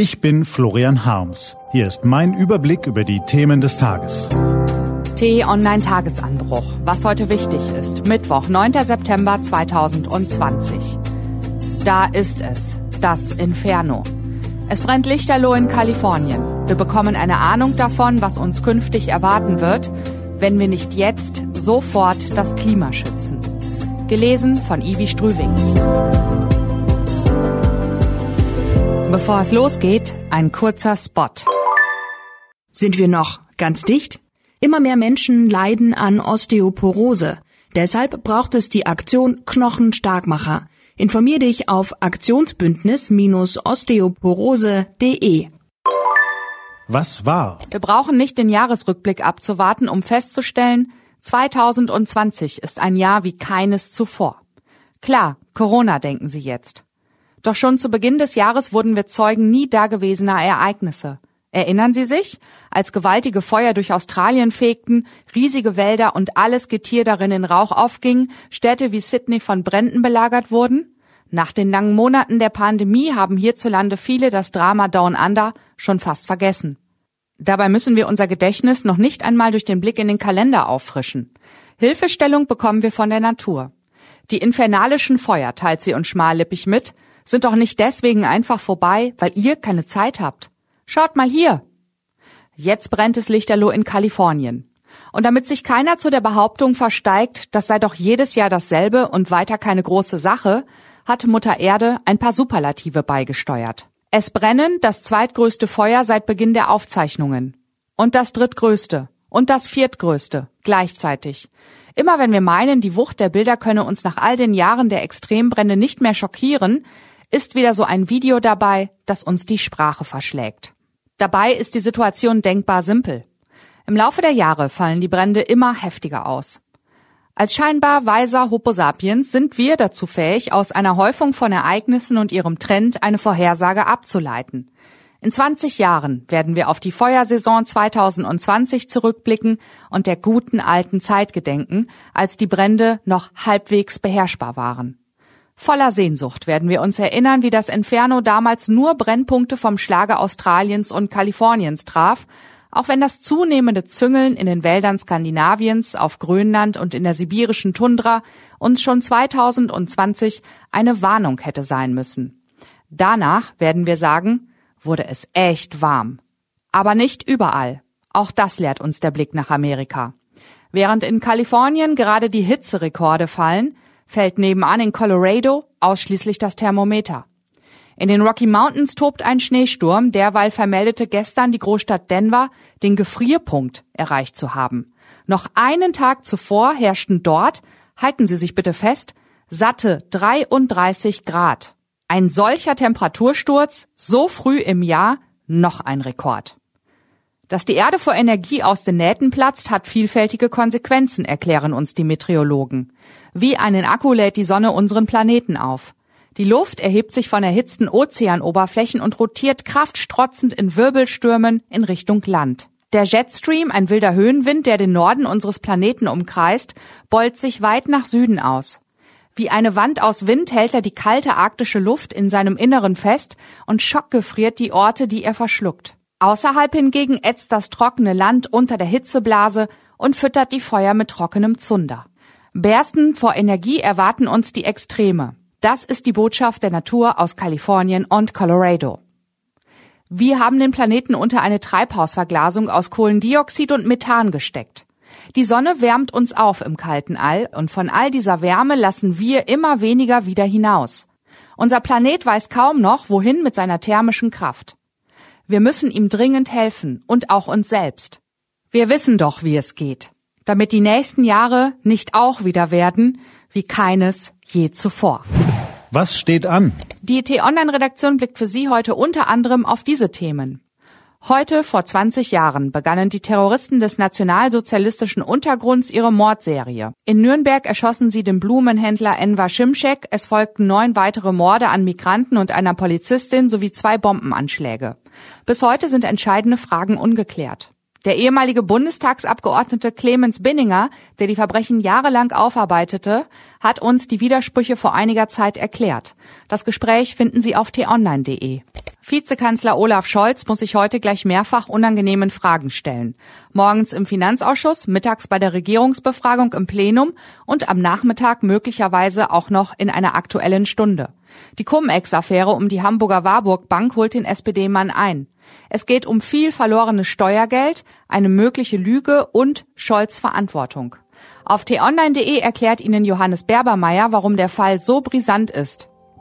Ich bin Florian Harms. Hier ist mein Überblick über die Themen des Tages. T-Online Tagesanbruch. Was heute wichtig ist. Mittwoch, 9. September 2020. Da ist es. Das Inferno. Es brennt lichterloh in Kalifornien. Wir bekommen eine Ahnung davon, was uns künftig erwarten wird, wenn wir nicht jetzt sofort das Klima schützen. Gelesen von Ivi Strüving. Bevor es losgeht, ein kurzer Spot. Sind wir noch ganz dicht? Immer mehr Menschen leiden an Osteoporose. Deshalb braucht es die Aktion Knochenstarkmacher. Informier dich auf aktionsbündnis-osteoporose.de. Was war? Wir brauchen nicht den Jahresrückblick abzuwarten, um festzustellen, 2020 ist ein Jahr wie keines zuvor. Klar, Corona denken Sie jetzt. Doch schon zu Beginn des Jahres wurden wir Zeugen nie dagewesener Ereignisse. Erinnern Sie sich? Als gewaltige Feuer durch Australien fegten, riesige Wälder und alles Getier darin in Rauch aufging, Städte wie Sydney von Bränden belagert wurden? Nach den langen Monaten der Pandemie haben hierzulande viele das Drama Down Under schon fast vergessen. Dabei müssen wir unser Gedächtnis noch nicht einmal durch den Blick in den Kalender auffrischen. Hilfestellung bekommen wir von der Natur. Die infernalischen Feuer teilt sie uns schmallippig mit, sind doch nicht deswegen einfach vorbei, weil ihr keine Zeit habt. Schaut mal hier. Jetzt brennt es lichterloh in Kalifornien. Und damit sich keiner zu der Behauptung versteigt, das sei doch jedes Jahr dasselbe und weiter keine große Sache, hat Mutter Erde ein paar Superlative beigesteuert. Es brennen das zweitgrößte Feuer seit Beginn der Aufzeichnungen. Und das drittgrößte. Und das viertgrößte. Gleichzeitig. Immer wenn wir meinen, die Wucht der Bilder könne uns nach all den Jahren der Extrembrände nicht mehr schockieren, ist wieder so ein Video dabei, das uns die Sprache verschlägt. Dabei ist die Situation denkbar simpel. Im Laufe der Jahre fallen die Brände immer heftiger aus. Als scheinbar weiser Homo sapiens sind wir dazu fähig, aus einer Häufung von Ereignissen und ihrem Trend eine Vorhersage abzuleiten. In 20 Jahren werden wir auf die Feuersaison 2020 zurückblicken und der guten alten Zeit gedenken, als die Brände noch halbwegs beherrschbar waren. Voller Sehnsucht werden wir uns erinnern, wie das Inferno damals nur Brennpunkte vom Schlage Australiens und Kaliforniens traf, auch wenn das zunehmende Züngeln in den Wäldern Skandinaviens, auf Grönland und in der sibirischen Tundra uns schon 2020 eine Warnung hätte sein müssen. Danach, werden wir sagen, wurde es echt warm. Aber nicht überall. Auch das lehrt uns der Blick nach Amerika. Während in Kalifornien gerade die Hitzerekorde fallen, fällt nebenan in Colorado ausschließlich das Thermometer. In den Rocky Mountains tobt ein Schneesturm, derweil vermeldete gestern die Großstadt Denver den Gefrierpunkt erreicht zu haben. Noch einen Tag zuvor herrschten dort, halten Sie sich bitte fest, satte 33 Grad. Ein solcher Temperatursturz so früh im Jahr noch ein Rekord. Dass die Erde vor Energie aus den Nähten platzt, hat vielfältige Konsequenzen, erklären uns die Meteorologen. Wie einen Akku lädt die Sonne unseren Planeten auf. Die Luft erhebt sich von erhitzten Ozeanoberflächen und rotiert kraftstrotzend in Wirbelstürmen in Richtung Land. Der Jetstream, ein wilder Höhenwind, der den Norden unseres Planeten umkreist, beult sich weit nach Süden aus. Wie eine Wand aus Wind hält er die kalte arktische Luft in seinem Inneren fest und schockgefriert die Orte, die er verschluckt. Außerhalb hingegen ätzt das trockene Land unter der Hitzeblase und füttert die Feuer mit trockenem Zunder. Bersten vor Energie erwarten uns die Extreme. Das ist die Botschaft der Natur aus Kalifornien und Colorado. Wir haben den Planeten unter eine Treibhausverglasung aus Kohlendioxid und Methan gesteckt. Die Sonne wärmt uns auf im kalten All und von all dieser Wärme lassen wir immer weniger wieder hinaus. Unser Planet weiß kaum noch, wohin mit seiner thermischen Kraft. Wir müssen ihm dringend helfen und auch uns selbst. Wir wissen doch, wie es geht, damit die nächsten Jahre nicht auch wieder werden wie keines je zuvor. Was steht an? Die T-Online-Redaktion blickt für Sie heute unter anderem auf diese Themen. Heute vor 20 Jahren begannen die Terroristen des nationalsozialistischen Untergrunds ihre Mordserie. In Nürnberg erschossen sie den Blumenhändler Enver Schimschek, es folgten neun weitere Morde an Migranten und einer Polizistin sowie zwei Bombenanschläge. Bis heute sind entscheidende Fragen ungeklärt. Der ehemalige Bundestagsabgeordnete Clemens Binninger, der die Verbrechen jahrelang aufarbeitete, hat uns die Widersprüche vor einiger Zeit erklärt. Das Gespräch finden Sie auf t-online.de. Vizekanzler Olaf Scholz muss sich heute gleich mehrfach unangenehmen Fragen stellen. Morgens im Finanzausschuss, mittags bei der Regierungsbefragung im Plenum und am Nachmittag möglicherweise auch noch in einer aktuellen Stunde. Die Cum-Ex-Affäre um die Hamburger Warburg Bank holt den SPD-Mann ein. Es geht um viel verlorenes Steuergeld, eine mögliche Lüge und Scholz Verantwortung. Auf t-online.de erklärt Ihnen Johannes Berbermeier, warum der Fall so brisant ist.